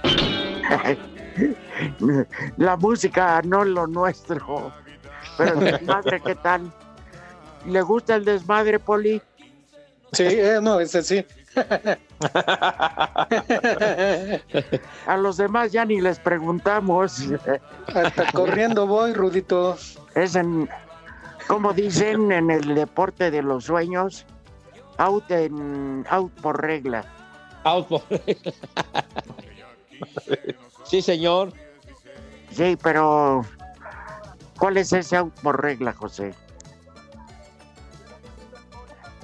La música no es lo nuestro. Pero el desmadre, ¿qué tal? ¿Le gusta el desmadre, Poli?
Sí, eh, no, ese sí.
A los demás ya ni les preguntamos.
Hasta corriendo voy, Rudito.
Es en, como dicen en el deporte de los sueños, out, en, out por regla.
Out por regla. sí, señor.
Sí, pero ¿cuál es ese out por regla, José?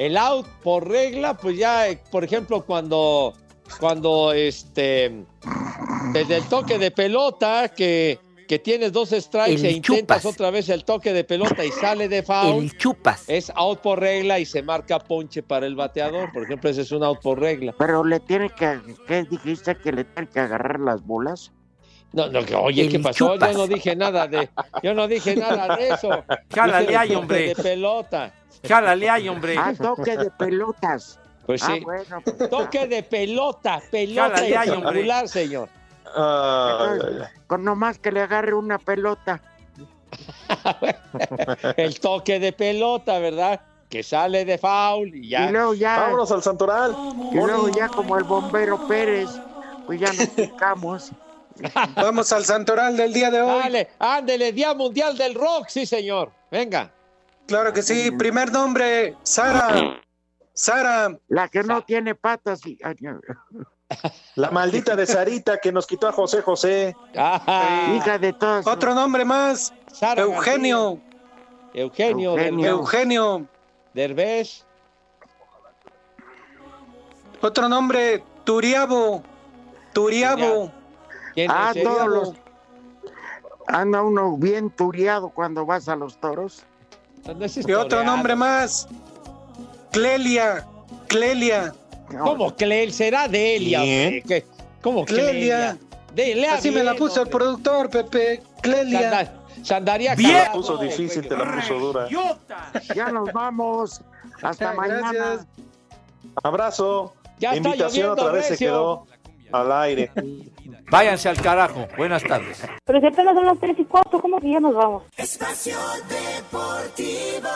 El out por regla, pues ya, eh, por ejemplo, cuando, cuando este, desde el toque de pelota, que, que tienes dos strikes
El
e intentas
chupas.
otra vez el toque de pelota y sale de foul,
El chupas.
es out por regla y se marca ponche para el bateador. Por ejemplo, ese es un out por regla.
Pero le tiene que, ¿qué dijiste que le tiene que agarrar las bolas?
No, no, que, oye, ¿qué pasó?
chupas.
Yo no dije nada de, yo no dije nada de eso.
Jálale ahí, hombre.
De pelota.
Jálale ahí, hombre.
Ah, toque de pelotas.
Pues
Ah,
sí.
bueno, pues,
Toque de pelota, pelota y triangular, señor.
Con nomás que le agarre una pelota.
El toque de pelota, ¿verdad? Que sale de foul y ya.
Y luego ya,
vámonos al Santoral.
y luego ya como el bombero Pérez, pues ya nos picamos.
Vamos al Santoral del día de hoy.
Dale, ándele, Día Mundial del Rock, sí, señor. Venga.
Claro que sí. Primer nombre, Sara. Sara.
La que no tiene patas. y-.
La maldita de Sarita que nos quitó a José José.
Ajá.
Hija de todas.
Otro nombre más,
Sara
Eugenio.
Eugenio,
Eugenio.
Eugenio.
Derbez.
Otro nombre, Turiabo. Turiabo.
¿Quién
Ah, todos los. Anda uno bien turiado cuando vas a los toros.
Y otro nombre más, Clelia. Clelia.
¿Cómo Clel? Será Delia. ¿Cómo
Clelia.
Clelia? Delia,
Así me la
bien,
puso el productor, Pepe. Clelia.
Sanda- Se andaría
Te la puso difícil, te la puso dura.
Ya nos vamos. Hasta mañana.
Gracias.
Abrazo.
Ya está
Invitación
lloviendo,
otra vez se quedó al aire.
Váyanse al carajo. Buenas tardes.
Pero si apenas son las tres y cuarto, ¿cómo que ya nos vamos?
Espacio Deportivo.